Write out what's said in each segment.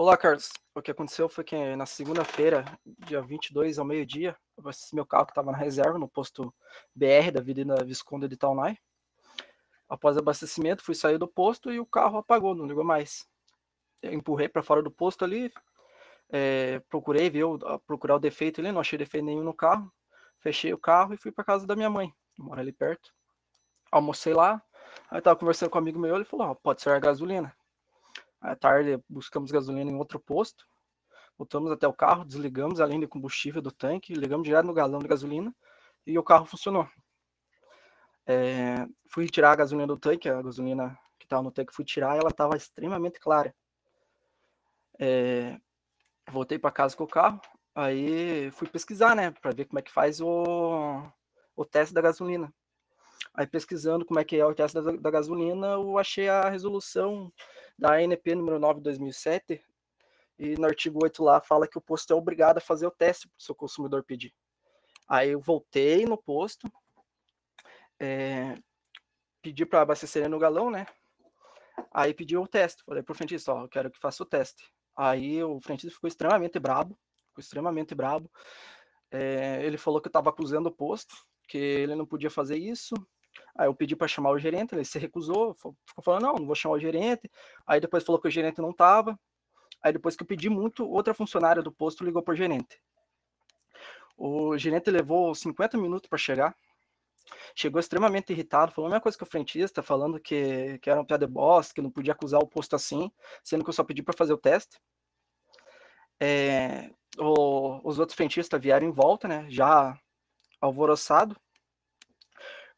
Olá, Carlos. O que aconteceu foi que na segunda-feira, dia 22 ao meio-dia, meu carro que estava na reserva, no posto BR da Avenida Visconde de Taunay. Após abastecimento, fui sair do posto e o carro apagou, não ligou mais. Eu empurrei para fora do posto ali, é, procurei ver, procurar o defeito ali, não achei defeito nenhum no carro. Fechei o carro e fui para casa da minha mãe, que mora ali perto. Almocei lá, aí estava conversando com um amigo meu, ele falou, oh, pode ser a gasolina. À tarde buscamos gasolina em outro posto, voltamos até o carro, desligamos a linha de combustível do tanque, ligamos direto no galão de gasolina e o carro funcionou. É, fui tirar a gasolina do tanque, a gasolina que estava no tanque, fui tirar, ela estava extremamente clara. É, voltei para casa com o carro, aí fui pesquisar, né, para ver como é que faz o, o teste da gasolina. Aí pesquisando como é que é o teste da, da gasolina, eu achei a resolução da ANP número 9 de 2007, e no artigo 8 lá fala que o posto é obrigado a fazer o teste para o seu consumidor pedir. Aí eu voltei no posto, é, pedi para abastecer no galão, né? Aí pedi o teste. Falei pro frentista, ó, eu quero que faça o teste. Aí o frentista ficou extremamente brabo, ficou extremamente brabo. É, ele falou que eu estava acusando o posto, que ele não podia fazer isso, Aí eu pedi para chamar o gerente, ele se recusou, ficou falando, não, não vou chamar o gerente. Aí depois falou que o gerente não estava. Aí depois que eu pedi muito, outra funcionária do posto ligou para o gerente. O gerente levou 50 minutos para chegar. Chegou extremamente irritado, falou a mesma coisa que o frentista, falando que, que era um piada de bosta, que não podia acusar o posto assim, sendo que eu só pedi para fazer o teste. É, o, os outros frentistas vieram em volta, né, já alvoroçado,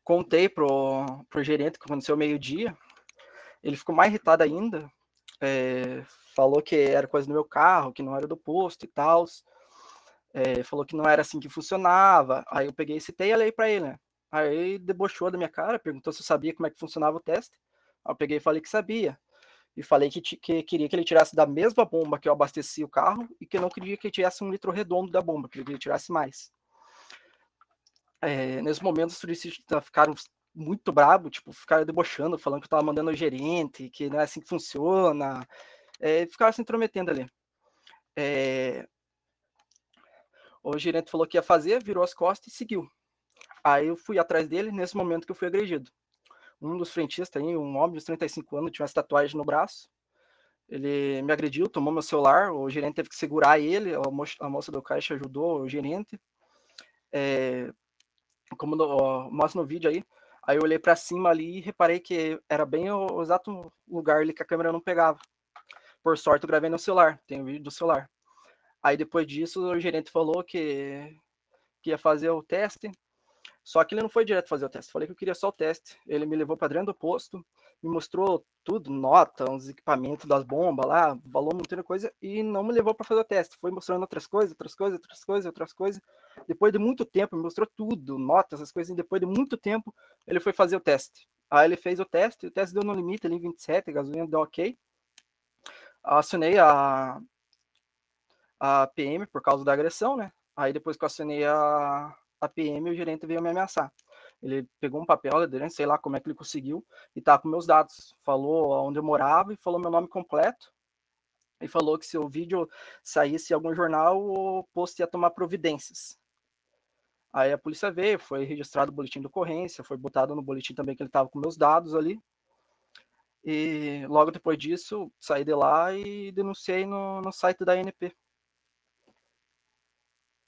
contei pro, pro gerente que aconteceu meio-dia. Ele ficou mais irritado ainda. É, falou que era coisa do meu carro, que não era do posto e tal. É, falou que não era assim que funcionava. Aí eu peguei e citei a lei para ele, né? Aí debochou da minha cara, perguntou se eu sabia como é que funcionava o teste. Aí eu peguei e falei que sabia. E falei que, que queria que ele tirasse da mesma bomba que eu abasteci o carro e que não queria que ele tirasse um litro redondo da bomba, queria que ele tirasse mais é, nesse momento os turistas ficaram muito brabo, tipo, ficaram debochando, falando que eu tava mandando o gerente, que não é assim que funciona, é, ficaram se intrometendo ali. É, o gerente falou que ia fazer, virou as costas e seguiu. Aí eu fui atrás dele, nesse momento que eu fui agredido. Um dos frentistas, aí, um homem de 35 anos, tinha uma tatuagem no braço, ele me agrediu, tomou meu celular, o gerente teve que segurar ele, a moça, a moça do caixa ajudou o gerente. É, como no, mostra no vídeo aí, aí eu olhei para cima ali e reparei que era bem o, o, exato lugar ali que a câmera não pegava. Por sorte, eu gravei no celular, tem o vídeo do celular. Aí depois disso, o gerente falou que, que ia fazer o teste, só que ele não foi direto fazer o teste. Falei que eu queria só o teste. Ele me levou para dentro do posto, me mostrou tudo, nota, uns equipamentos das bombas lá, valor muita coisa, e não me levou para fazer o teste. Foi mostrando outras coisas, outras coisas, outras coisas, outras coisas. Depois de muito tempo, me mostrou tudo, notas, essas coisas, e depois de muito tempo, ele foi fazer o teste. Aí ele fez o teste, o teste deu no limite ali em 27, a gasolina deu ok. Acionei a, a PM por causa da agressão, né? Aí depois que eu acionei a, a PM, o gerente veio me ameaçar. Ele pegou um papel, sei lá como é que ele conseguiu, e tá com meus dados. Falou onde eu morava e falou meu nome completo. E falou que se o vídeo saísse em algum jornal, o posto ia tomar providências. Aí a polícia veio, foi registrado o boletim de ocorrência, foi botado no boletim também que ele estava com meus dados ali. E logo depois disso, saí de lá e denunciei no, no site da ANP.